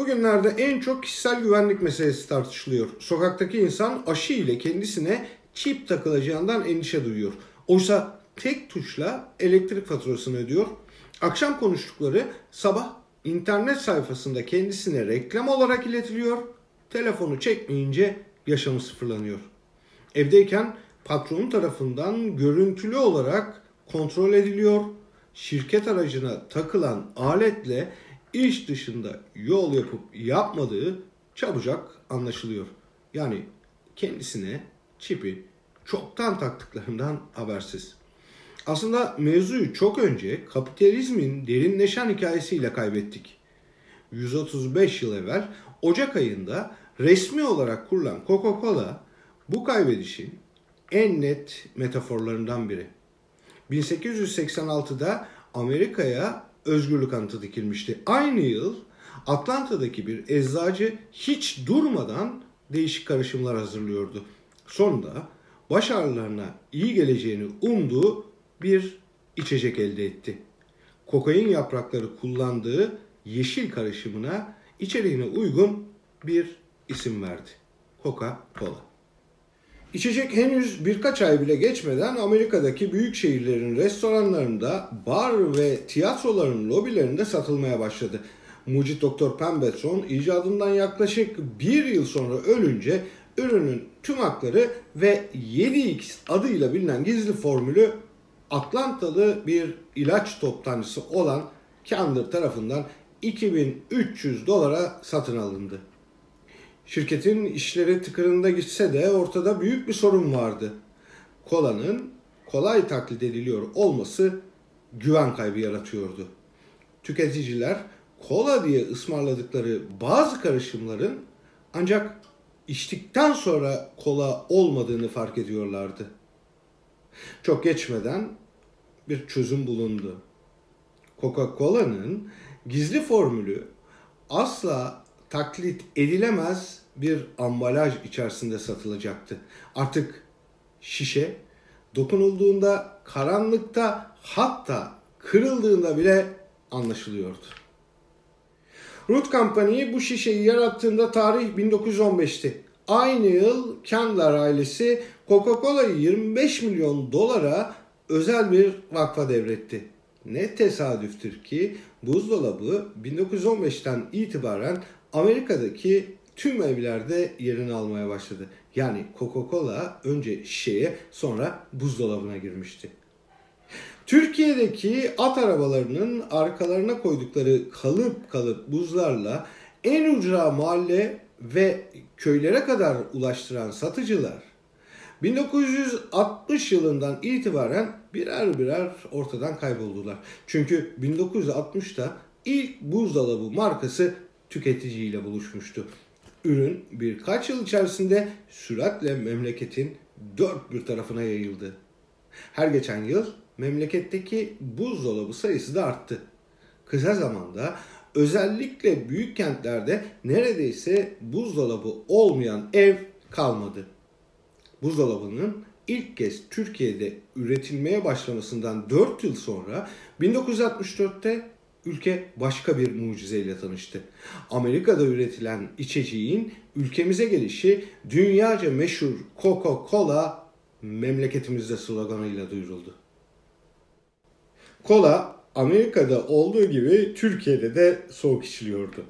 Bugünlerde en çok kişisel güvenlik meselesi tartışılıyor. Sokaktaki insan aşı ile kendisine çip takılacağından endişe duyuyor. Oysa tek tuşla elektrik faturasını ödüyor. Akşam konuştukları sabah internet sayfasında kendisine reklam olarak iletiliyor. Telefonu çekmeyince yaşamı sıfırlanıyor. Evdeyken patron tarafından görüntülü olarak kontrol ediliyor. Şirket aracına takılan aletle iş dışında yol yapıp yapmadığı çabucak anlaşılıyor. Yani kendisine çipi çoktan taktıklarından habersiz. Aslında mevzuyu çok önce kapitalizmin derinleşen hikayesiyle kaybettik. 135 yıl evvel Ocak ayında resmi olarak kurulan Coca-Cola bu kaybedişin en net metaforlarından biri. 1886'da Amerika'ya özgürlük anıtı dikilmişti. Aynı yıl Atlanta'daki bir eczacı hiç durmadan değişik karışımlar hazırlıyordu. Sonunda baş ağrılarına iyi geleceğini umduğu bir içecek elde etti. Kokain yaprakları kullandığı yeşil karışımına içeriğine uygun bir isim verdi. Coca-Cola. İçecek henüz birkaç ay bile geçmeden Amerika'daki büyük şehirlerin restoranlarında, bar ve tiyatroların lobilerinde satılmaya başladı. Mucit Doktor Pemberton icadından yaklaşık bir yıl sonra ölünce ürünün tüm hakları ve 7X adıyla bilinen gizli formülü Atlantalı bir ilaç toptancısı olan Candler tarafından 2300 dolara satın alındı. Şirketin işleri tıkırında gitse de ortada büyük bir sorun vardı. Kolanın kolay taklit ediliyor olması güven kaybı yaratıyordu. Tüketiciler kola diye ısmarladıkları bazı karışımların ancak içtikten sonra kola olmadığını fark ediyorlardı. Çok geçmeden bir çözüm bulundu. Coca-Cola'nın gizli formülü asla taklit edilemez bir ambalaj içerisinde satılacaktı. Artık şişe dokunulduğunda karanlıkta hatta kırıldığında bile anlaşılıyordu. Root Company bu şişeyi yarattığında tarih 1915'ti. Aynı yıl Candler ailesi Coca-Cola'yı 25 milyon dolara özel bir vakfa devretti. Ne tesadüftür ki buzdolabı 1915'ten itibaren Amerika'daki tüm evlerde yerini almaya başladı. Yani Coca-Cola önce şişeye sonra buzdolabına girmişti. Türkiye'deki at arabalarının arkalarına koydukları kalıp kalıp buzlarla en ucra mahalle ve köylere kadar ulaştıran satıcılar 1960 yılından itibaren birer birer ortadan kayboldular. Çünkü 1960'ta ilk buzdolabı markası tüketiciyle buluşmuştu. Ürün birkaç yıl içerisinde süratle memleketin dört bir tarafına yayıldı. Her geçen yıl memleketteki buzdolabı sayısı da arttı. Kısa zamanda özellikle büyük kentlerde neredeyse buzdolabı olmayan ev kalmadı. Buzdolabının ilk kez Türkiye'de üretilmeye başlamasından 4 yıl sonra 1964'te ülke başka bir mucizeyle tanıştı. Amerika'da üretilen içeceğin ülkemize gelişi dünyaca meşhur Coca-Cola memleketimizde sloganıyla duyuruldu. Kola Amerika'da olduğu gibi Türkiye'de de soğuk içiliyordu.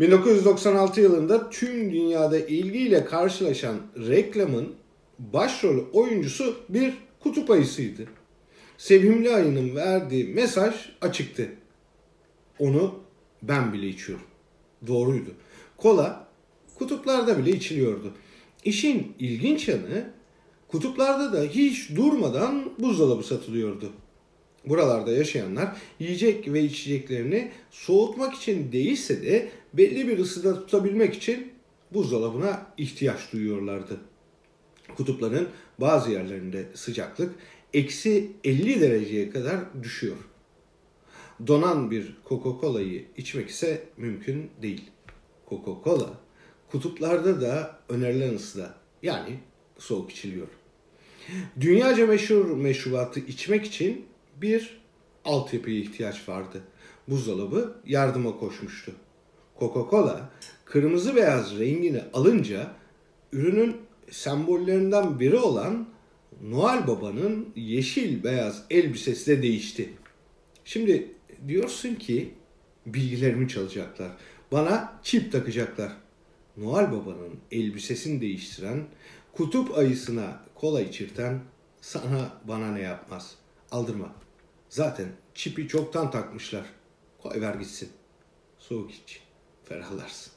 1996 yılında tüm dünyada ilgiyle karşılaşan reklamın başrol oyuncusu bir kutup ayısıydı. Sevimli ayının verdiği mesaj açıktı. Onu ben bile içiyorum. Doğruydu. Kola kutuplarda bile içiliyordu. İşin ilginç yanı kutuplarda da hiç durmadan buzdolabı satılıyordu. Buralarda yaşayanlar yiyecek ve içeceklerini soğutmak için değilse de belli bir ısıda tutabilmek için buzdolabına ihtiyaç duyuyorlardı. Kutupların bazı yerlerinde sıcaklık eksi 50 dereceye kadar düşüyor. Donan bir Coca-Cola'yı içmek ise mümkün değil. Coca-Cola kutuplarda da önerilen ısıda yani soğuk içiliyor. Dünyaca meşhur meşrubatı içmek için bir altyapıya ihtiyaç vardı. Buzdolabı yardıma koşmuştu. Coca-Cola kırmızı beyaz rengini alınca ürünün sembollerinden biri olan Noel Baba'nın yeşil beyaz elbisesi de değişti. Şimdi diyorsun ki bilgilerimi çalacaklar. Bana çip takacaklar. Noel Baba'nın elbisesini değiştiren, kutup ayısına kola içirten sana bana ne yapmaz. Aldırma. Zaten çipi çoktan takmışlar. Koy ver gitsin. Soğuk iç. Ferahlarsın.